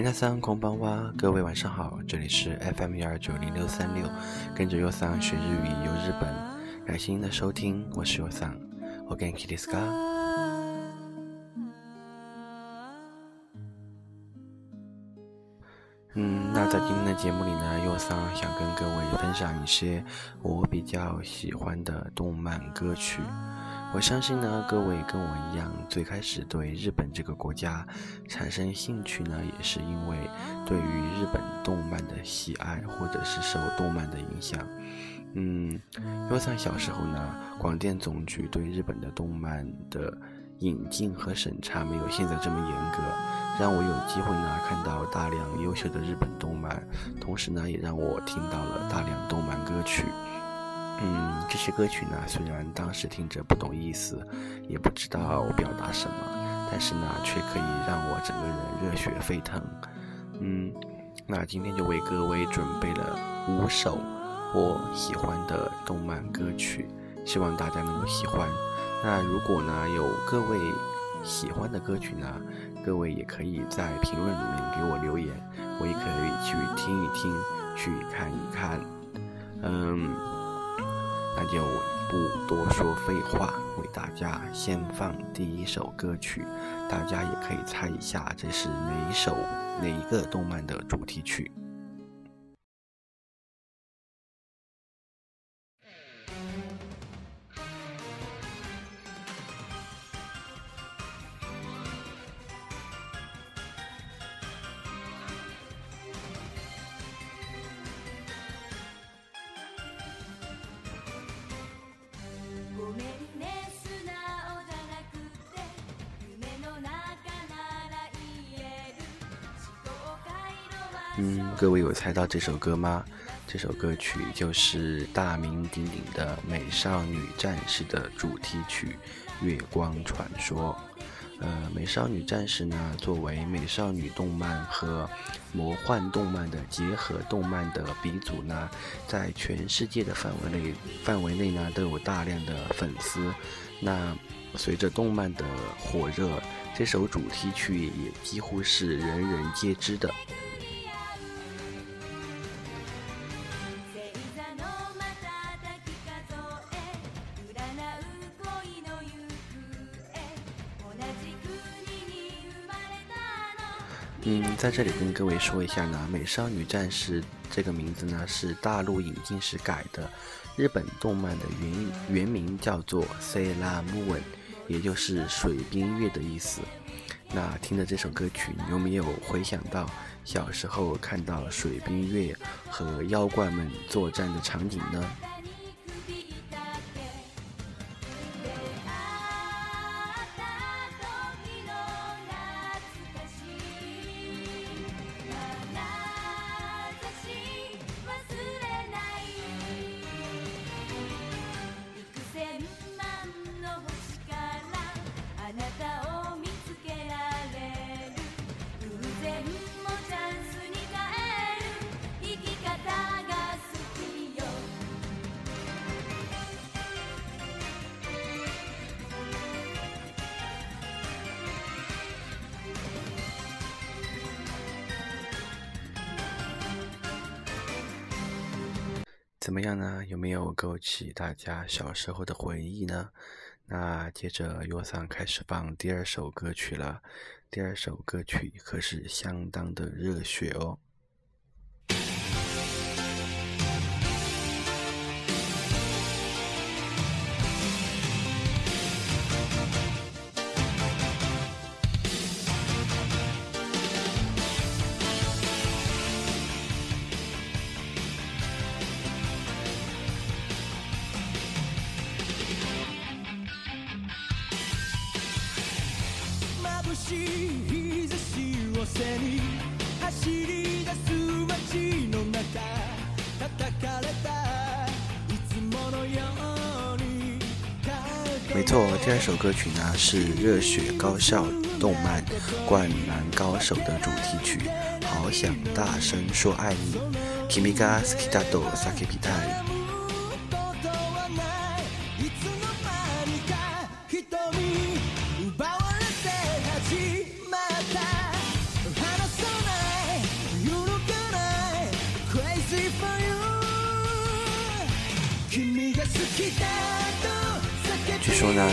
米娜桑空邦哇，各位晚上好，这里是 FM 幺二九零六三六，跟着优桑学日语游日本，感谢您的收听，我是优桑，我跟 Kitty Ska。嗯，那在今天的节目里呢，优桑想跟各位分享一些我比较喜欢的动漫歌曲。我相信呢，各位跟我一样，最开始对日本这个国家产生兴趣呢，也是因为对于日本动漫的喜爱，或者是受动漫的影响。嗯，因为在小时候呢，广电总局对日本的动漫的引进和审查没有现在这么严格，让我有机会呢看到大量优秀的日本动漫，同时呢，也让我听到了大量动漫歌曲。嗯，这些歌曲呢，虽然当时听着不懂意思，也不知道表达什么，但是呢，却可以让我整个人热血沸腾。嗯，那今天就为各位准备了五首我喜欢的动漫歌曲，希望大家能够喜欢。那如果呢有各位喜欢的歌曲呢，各位也可以在评论里面给我留言，我也可以去听一听，去看一看。嗯。那就不多说废话，为大家先放第一首歌曲，大家也可以猜一下这是哪一首哪一个动漫的主题曲。嗯，各位有猜到这首歌吗？这首歌曲就是大名鼎鼎的《美少女战士》的主题曲《月光传说》。呃，《美少女战士》呢，作为美少女动漫和魔幻动漫的结合动漫的鼻祖呢，在全世界的范围内范围内呢，都有大量的粉丝。那随着动漫的火热，这首主题曲也几乎是人人皆知的。嗯，在这里跟各位说一下呢，《美少女战士》这个名字呢是大陆引进时改的，日本动漫的原原名叫做《Sailor Moon》，也就是水冰月的意思。那听着这首歌曲，你有没有回想到小时候看到水冰月和妖怪们作战的场景呢？怎么样呢？有没有勾起大家小时候的回忆呢？那接着优桑开始放第二首歌曲了。第二首歌曲可是相当的热血哦。没错第二首歌曲呢是热血高校动漫灌篮高手的主题曲好想大声说爱你。Kimi ga skidado sakipitai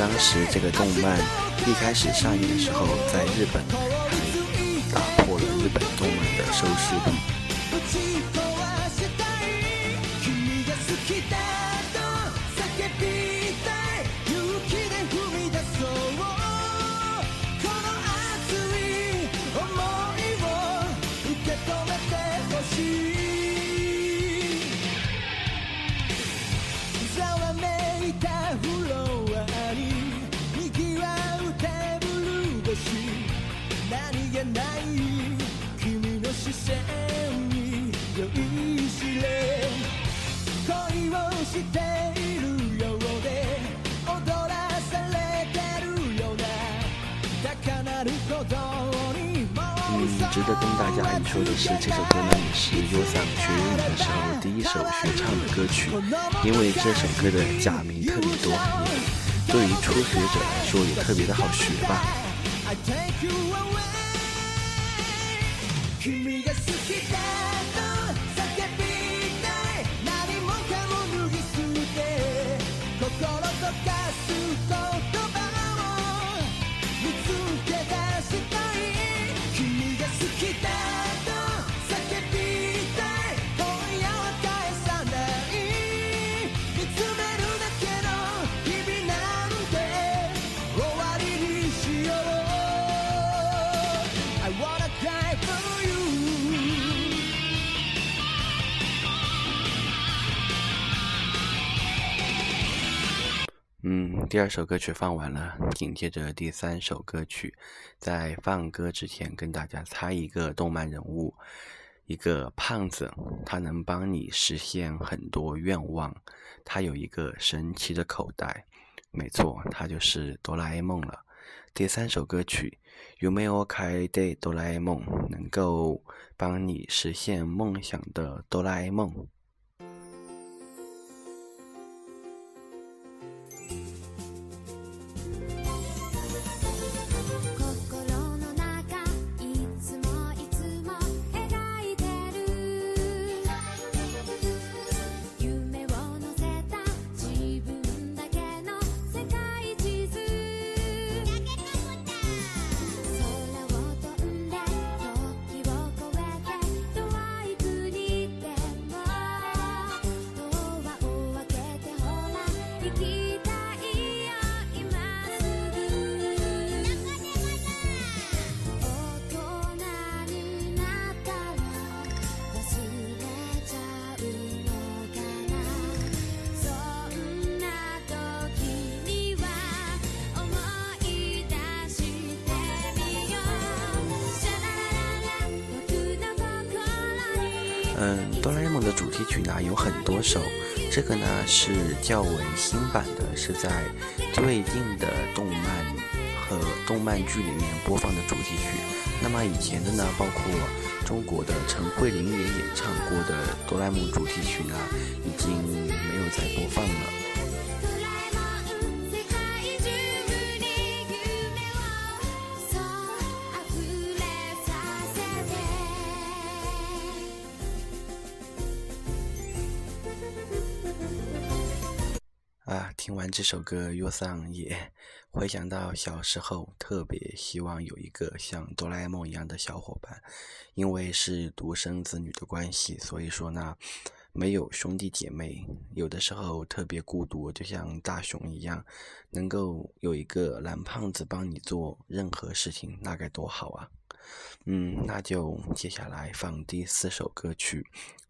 当时这个动漫一开始上映的时候，在日本嗯值得跟大家一说的是，这首歌呢也是优桑学日语的时候第一首学唱的歌曲，因为这首歌的假名特别多，对于初学者来说也特别的好学吧。第二首歌曲放完了，紧接着第三首歌曲，在放歌之前跟大家猜一个动漫人物，一个胖子，他能帮你实现很多愿望，他有一个神奇的口袋，没错，他就是哆啦 A 梦了。第三首歌曲有没有开的哆啦 A 梦，能够帮你实现梦想的哆啦 A 梦？嗯，哆啦 A 梦的主题曲呢有很多首，这个呢是较为新版的，是在最近的动漫和动漫剧里面播放的主题曲。那么以前的呢，包括中国的陈慧琳也演唱过的哆啦 A 梦主题曲呢，已经没有再播放了。听完这首歌，优桑也 回想到小时候，特别希望有一个像哆啦 A 梦一样的小伙伴。因为是独生子女的关系，所以说呢，没有兄弟姐妹，有的时候特别孤独，就像大雄一样，能够有一个蓝胖子帮你做任何事情，那该多好啊！嗯，那就接下来放第四首歌曲。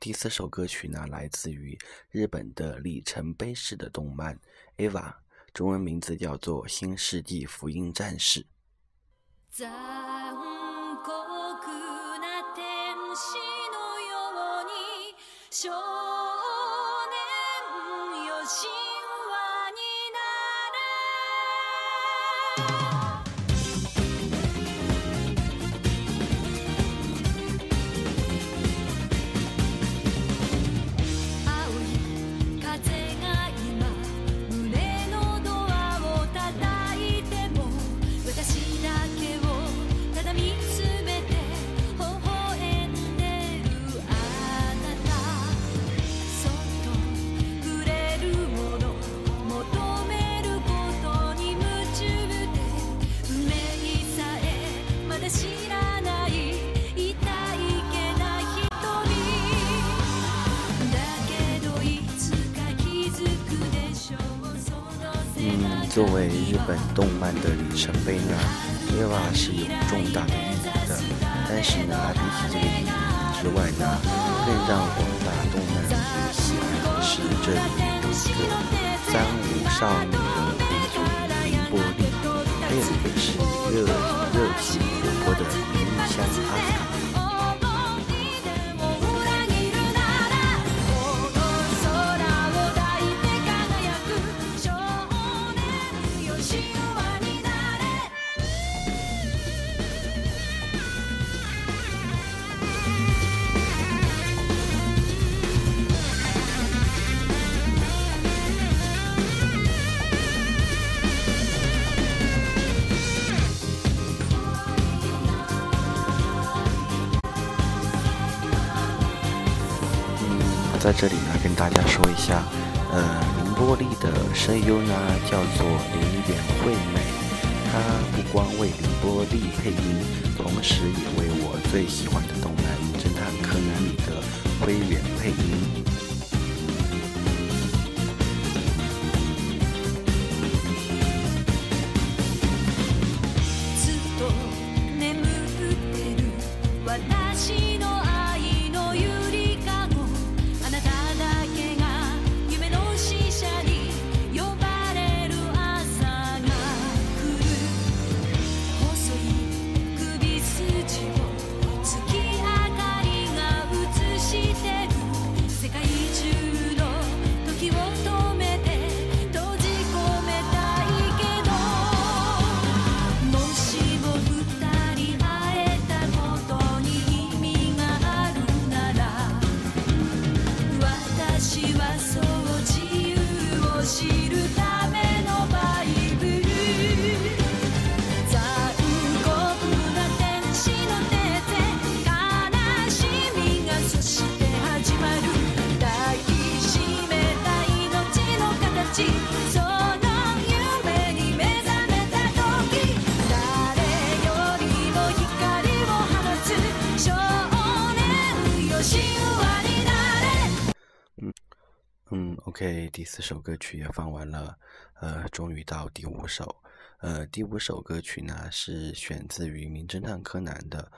第四首歌曲呢，来自于日本的里程碑式的动漫《Ava，中文名字叫做《新世纪福音战士》。作为日本动漫的里程碑呢，EVA 是有重大的意义的。但是呢，比起这个意义之外呢，更让广大动漫迷喜爱的是这里面有一个三无少女的鼻祖绫波丽，还有一个是热热情活泼的明日香阿卡。在这里呢，跟大家说一下，呃，绫波丽的声优呢叫做林原惠美，她不光为绫波丽配音，同时也为我最喜欢的动漫《名侦探柯南》里的灰原配音。OK，第四首歌曲也放完了，呃，终于到第五首，呃，第五首歌曲呢是选自于《名侦探柯南》的，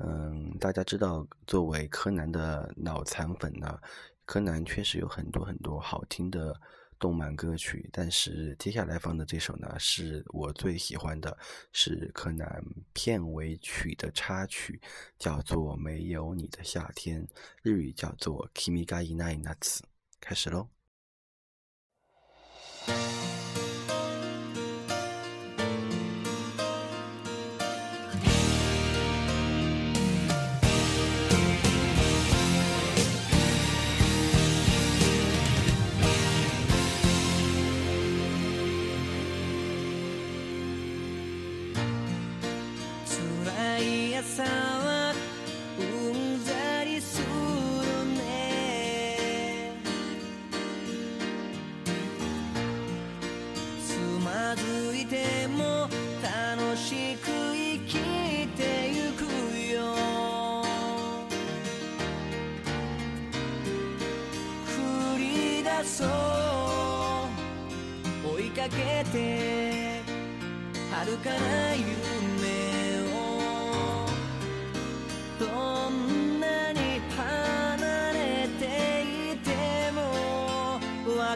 嗯，大家知道，作为柯南的脑残粉呢，柯南确实有很多很多好听的动漫歌曲，但是接下来放的这首呢是我最喜欢的，是柯南片尾曲的插曲，叫做《没有你的夏天》，日语叫做 Kimi ga inai n a t s 开始喽。sound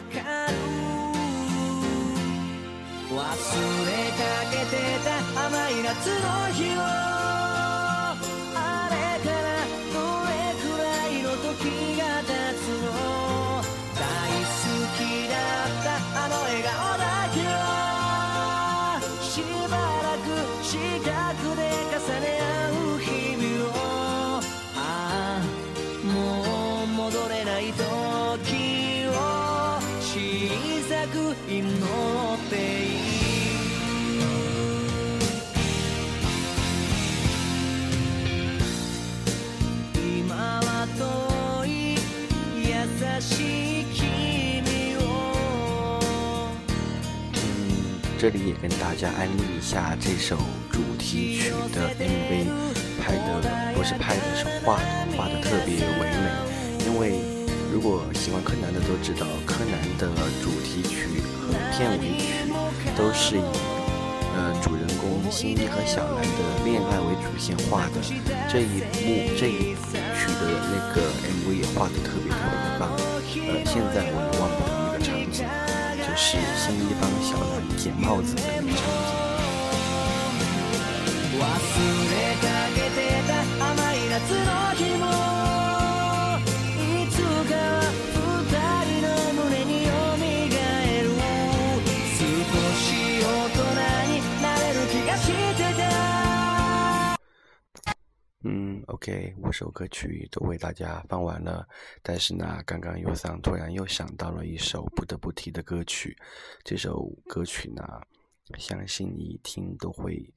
かる。忘れかけてた甘い夏の日を。这里也跟大家安利一下这首主题曲的 MV，拍的不是拍的，是画的，画的特别唯美。因为如果喜欢柯南的都知道，柯南的主题曲和片尾曲都是以呃主人公新一和小兰的恋爱为主线画的。这一幕这一曲的那个 MV 也画的特别特别的棒。呃，现在我也忘不了那个场景，就是新一帮小兰捡帽子的那场景。嗯，OK，五首歌曲都为大家放完了，但是呢，刚刚尤桑突然又想到了一首不得不提的歌曲，这首歌曲呢，相信你一听都会。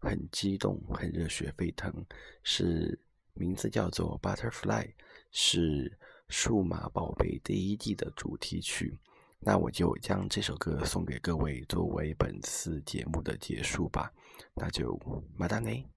很激动，很热血沸腾，是名字叫做《Butterfly》，是《数码宝贝》第一季的主题曲。那我就将这首歌送给各位，作为本次节目的结束吧。那就马达内，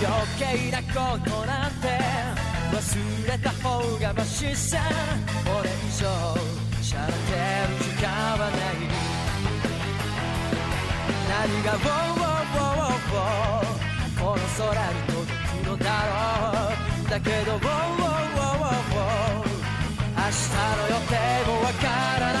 余計なことなんて忘れた方がマシさこれ以上しゃれてる時間はない。何が「ウォーウォーウォーウォーこの空に届くのだろう。だけど「ウォーウォーウォーウォー明日の予定もわからない。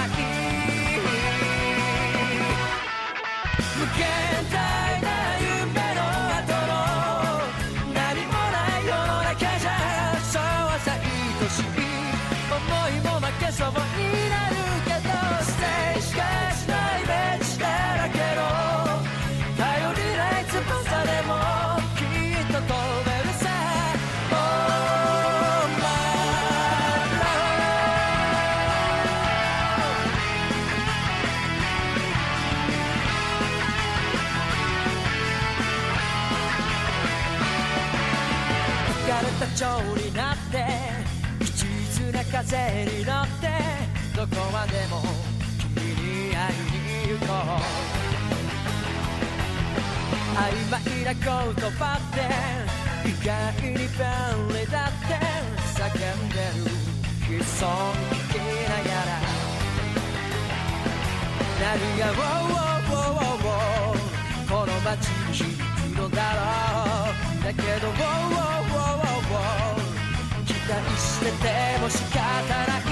蝶になって一途な風に乗ってどこまでも君に会いに行こう。曖昧な言葉って意外に便利だって叫んでる悲壮聞きながら。何が「ウォーウォーウォーウォーウォー」この街に響くのだろう。だけど「ウォーウォーウォーしてても仕方なく